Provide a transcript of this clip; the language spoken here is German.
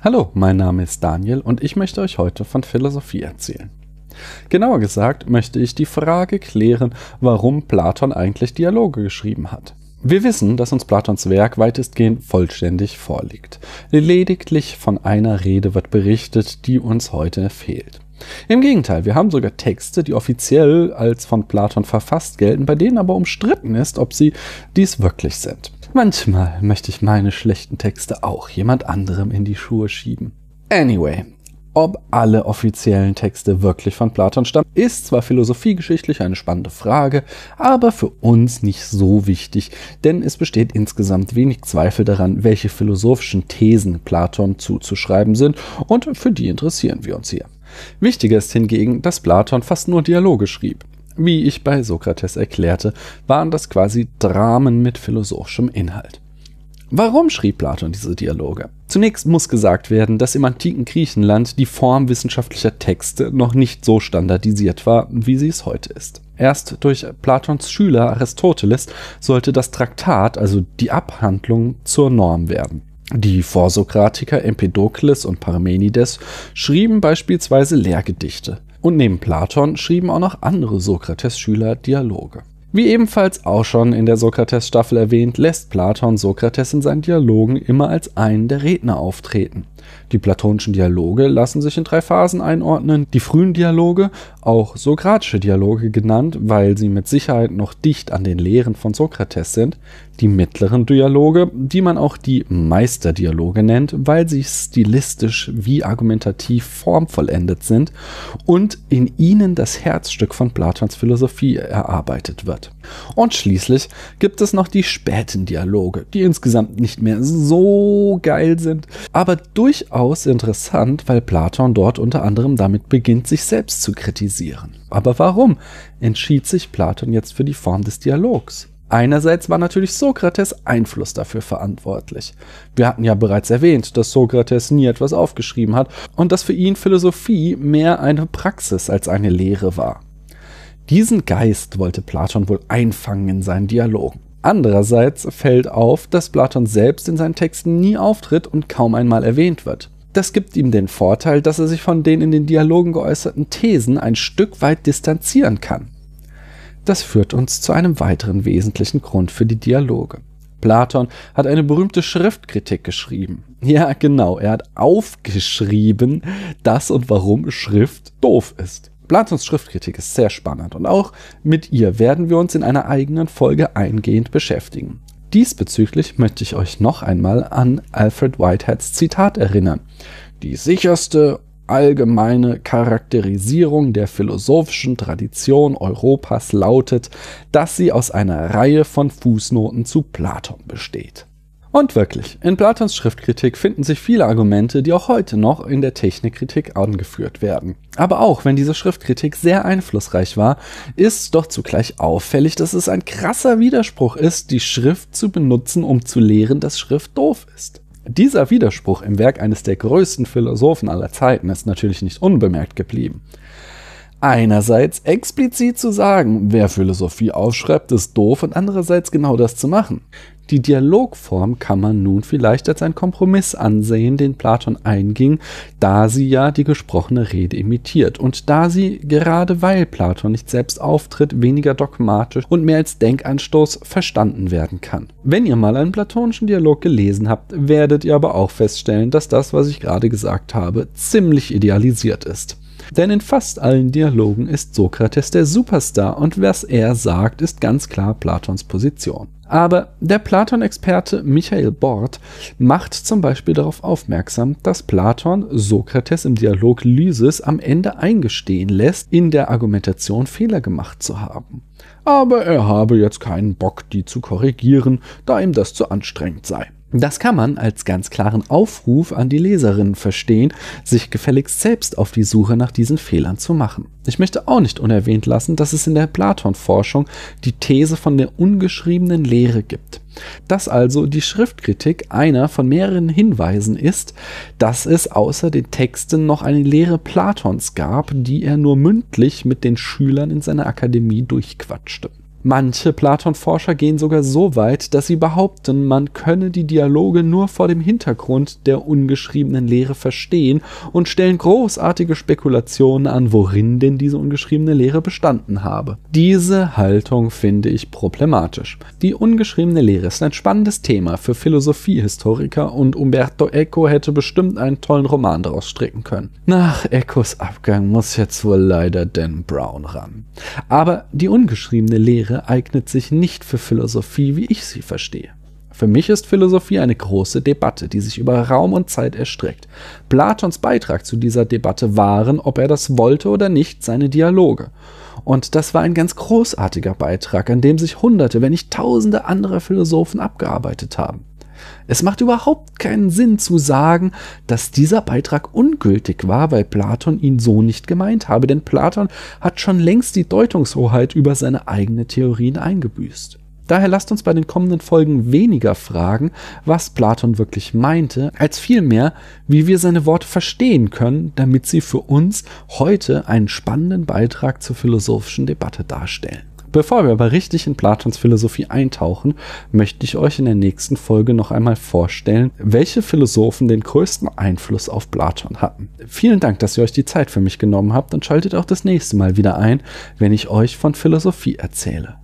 Hallo, mein Name ist Daniel und ich möchte euch heute von Philosophie erzählen. Genauer gesagt möchte ich die Frage klären, warum Platon eigentlich Dialoge geschrieben hat. Wir wissen, dass uns Platons Werk weitestgehend vollständig vorliegt. Lediglich von einer Rede wird berichtet, die uns heute fehlt. Im Gegenteil, wir haben sogar Texte, die offiziell als von Platon verfasst gelten, bei denen aber umstritten ist, ob sie dies wirklich sind. Manchmal möchte ich meine schlechten Texte auch jemand anderem in die Schuhe schieben. Anyway, ob alle offiziellen Texte wirklich von Platon stammen, ist zwar philosophiegeschichtlich eine spannende Frage, aber für uns nicht so wichtig, denn es besteht insgesamt wenig Zweifel daran, welche philosophischen Thesen Platon zuzuschreiben sind, und für die interessieren wir uns hier. Wichtiger ist hingegen, dass Platon fast nur Dialoge schrieb. Wie ich bei Sokrates erklärte, waren das quasi Dramen mit philosophischem Inhalt. Warum schrieb Platon diese Dialoge? Zunächst muss gesagt werden, dass im antiken Griechenland die Form wissenschaftlicher Texte noch nicht so standardisiert war, wie sie es heute ist. Erst durch Platons Schüler Aristoteles sollte das Traktat, also die Abhandlung, zur Norm werden. Die Vorsokratiker Empedokles und Parmenides schrieben beispielsweise Lehrgedichte. Und neben Platon schrieben auch noch andere Sokrates-Schüler Dialoge. Wie ebenfalls auch schon in der Sokrates-Staffel erwähnt, lässt Platon Sokrates in seinen Dialogen immer als einen der Redner auftreten. Die platonischen Dialoge lassen sich in drei Phasen einordnen. Die frühen Dialoge, auch sokratische Dialoge genannt, weil sie mit Sicherheit noch dicht an den Lehren von Sokrates sind die mittleren Dialoge, die man auch die Meisterdialoge nennt, weil sie stilistisch wie argumentativ formvollendet sind und in ihnen das Herzstück von Platons Philosophie erarbeitet wird. Und schließlich gibt es noch die späten Dialoge, die insgesamt nicht mehr so geil sind, aber durchaus interessant, weil Platon dort unter anderem damit beginnt, sich selbst zu kritisieren. Aber warum entschied sich Platon jetzt für die Form des Dialogs? Einerseits war natürlich Sokrates Einfluss dafür verantwortlich. Wir hatten ja bereits erwähnt, dass Sokrates nie etwas aufgeschrieben hat und dass für ihn Philosophie mehr eine Praxis als eine Lehre war. Diesen Geist wollte Platon wohl einfangen in seinen Dialogen. Andererseits fällt auf, dass Platon selbst in seinen Texten nie auftritt und kaum einmal erwähnt wird. Das gibt ihm den Vorteil, dass er sich von den in den Dialogen geäußerten Thesen ein Stück weit distanzieren kann. Das führt uns zu einem weiteren wesentlichen Grund für die Dialoge. Platon hat eine berühmte Schriftkritik geschrieben. Ja, genau, er hat aufgeschrieben, dass und warum Schrift doof ist. Platons Schriftkritik ist sehr spannend und auch mit ihr werden wir uns in einer eigenen Folge eingehend beschäftigen. Diesbezüglich möchte ich euch noch einmal an Alfred Whiteheads Zitat erinnern. Die sicherste allgemeine Charakterisierung der philosophischen Tradition Europas lautet, dass sie aus einer Reihe von Fußnoten zu Platon besteht. Und wirklich, in Platons Schriftkritik finden sich viele Argumente, die auch heute noch in der Technikkritik angeführt werden. Aber auch wenn diese Schriftkritik sehr einflussreich war, ist doch zugleich auffällig, dass es ein krasser Widerspruch ist, die Schrift zu benutzen, um zu lehren, dass Schrift doof ist. Dieser Widerspruch im Werk eines der größten Philosophen aller Zeiten ist natürlich nicht unbemerkt geblieben. Einerseits explizit zu sagen, wer Philosophie aufschreibt, ist doof und andererseits genau das zu machen. Die Dialogform kann man nun vielleicht als einen Kompromiss ansehen, den Platon einging, da sie ja die gesprochene Rede imitiert und da sie, gerade weil Platon nicht selbst auftritt, weniger dogmatisch und mehr als Denkanstoß verstanden werden kann. Wenn ihr mal einen platonischen Dialog gelesen habt, werdet ihr aber auch feststellen, dass das, was ich gerade gesagt habe, ziemlich idealisiert ist. Denn in fast allen Dialogen ist Sokrates der Superstar und was er sagt, ist ganz klar Platons Position. Aber der Platon-Experte Michael Bort macht zum Beispiel darauf aufmerksam, dass Platon Sokrates im Dialog Lysis am Ende eingestehen lässt, in der Argumentation Fehler gemacht zu haben. Aber er habe jetzt keinen Bock, die zu korrigieren, da ihm das zu anstrengend sei. Das kann man als ganz klaren Aufruf an die Leserinnen verstehen, sich gefälligst selbst auf die Suche nach diesen Fehlern zu machen. Ich möchte auch nicht unerwähnt lassen, dass es in der Platon-Forschung die These von der ungeschriebenen Lehre gibt. Dass also die Schriftkritik einer von mehreren Hinweisen ist, dass es außer den Texten noch eine Lehre Platons gab, die er nur mündlich mit den Schülern in seiner Akademie durchquatschte. Manche Platon-Forscher gehen sogar so weit, dass sie behaupten, man könne die Dialoge nur vor dem Hintergrund der ungeschriebenen Lehre verstehen und stellen großartige Spekulationen an, worin denn diese ungeschriebene Lehre bestanden habe. Diese Haltung finde ich problematisch. Die ungeschriebene Lehre ist ein spannendes Thema für Philosophiehistoriker und Umberto Eco hätte bestimmt einen tollen Roman daraus stricken können. Nach Ecos Abgang muss jetzt wohl leider Dan Brown ran. Aber die ungeschriebene Lehre Eignet sich nicht für Philosophie, wie ich sie verstehe. Für mich ist Philosophie eine große Debatte, die sich über Raum und Zeit erstreckt. Platons Beitrag zu dieser Debatte waren, ob er das wollte oder nicht, seine Dialoge. Und das war ein ganz großartiger Beitrag, an dem sich Hunderte, wenn nicht Tausende andere Philosophen abgearbeitet haben. Es macht überhaupt keinen Sinn zu sagen, dass dieser Beitrag ungültig war, weil Platon ihn so nicht gemeint habe, denn Platon hat schon längst die Deutungshoheit über seine eigene Theorien eingebüßt. Daher lasst uns bei den kommenden Folgen weniger fragen, was Platon wirklich meinte, als vielmehr, wie wir seine Worte verstehen können, damit sie für uns heute einen spannenden Beitrag zur philosophischen Debatte darstellen. Bevor wir aber richtig in Platons Philosophie eintauchen, möchte ich euch in der nächsten Folge noch einmal vorstellen, welche Philosophen den größten Einfluss auf Platon hatten. Vielen Dank, dass ihr euch die Zeit für mich genommen habt und schaltet auch das nächste Mal wieder ein, wenn ich euch von Philosophie erzähle.